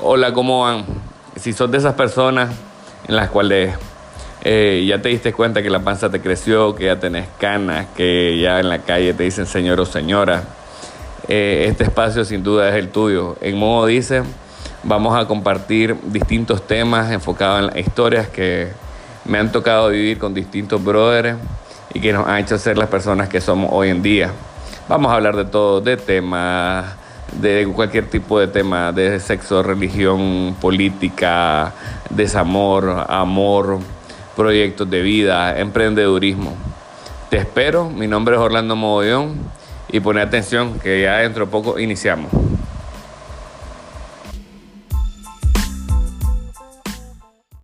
Hola, ¿cómo van? Si sos de esas personas en las cuales eh, ya te diste cuenta que la panza te creció, que ya tenés canas, que ya en la calle te dicen señor o señora, eh, este espacio sin duda es el tuyo. En modo dice, vamos a compartir distintos temas enfocados en las historias que me han tocado vivir con distintos brothers y que nos han hecho ser las personas que somos hoy en día. Vamos a hablar de todo, de temas de cualquier tipo de tema, de sexo, religión, política, desamor, amor, proyectos de vida, emprendedurismo. Te espero, mi nombre es Orlando Mogollón y pone atención que ya dentro de poco iniciamos.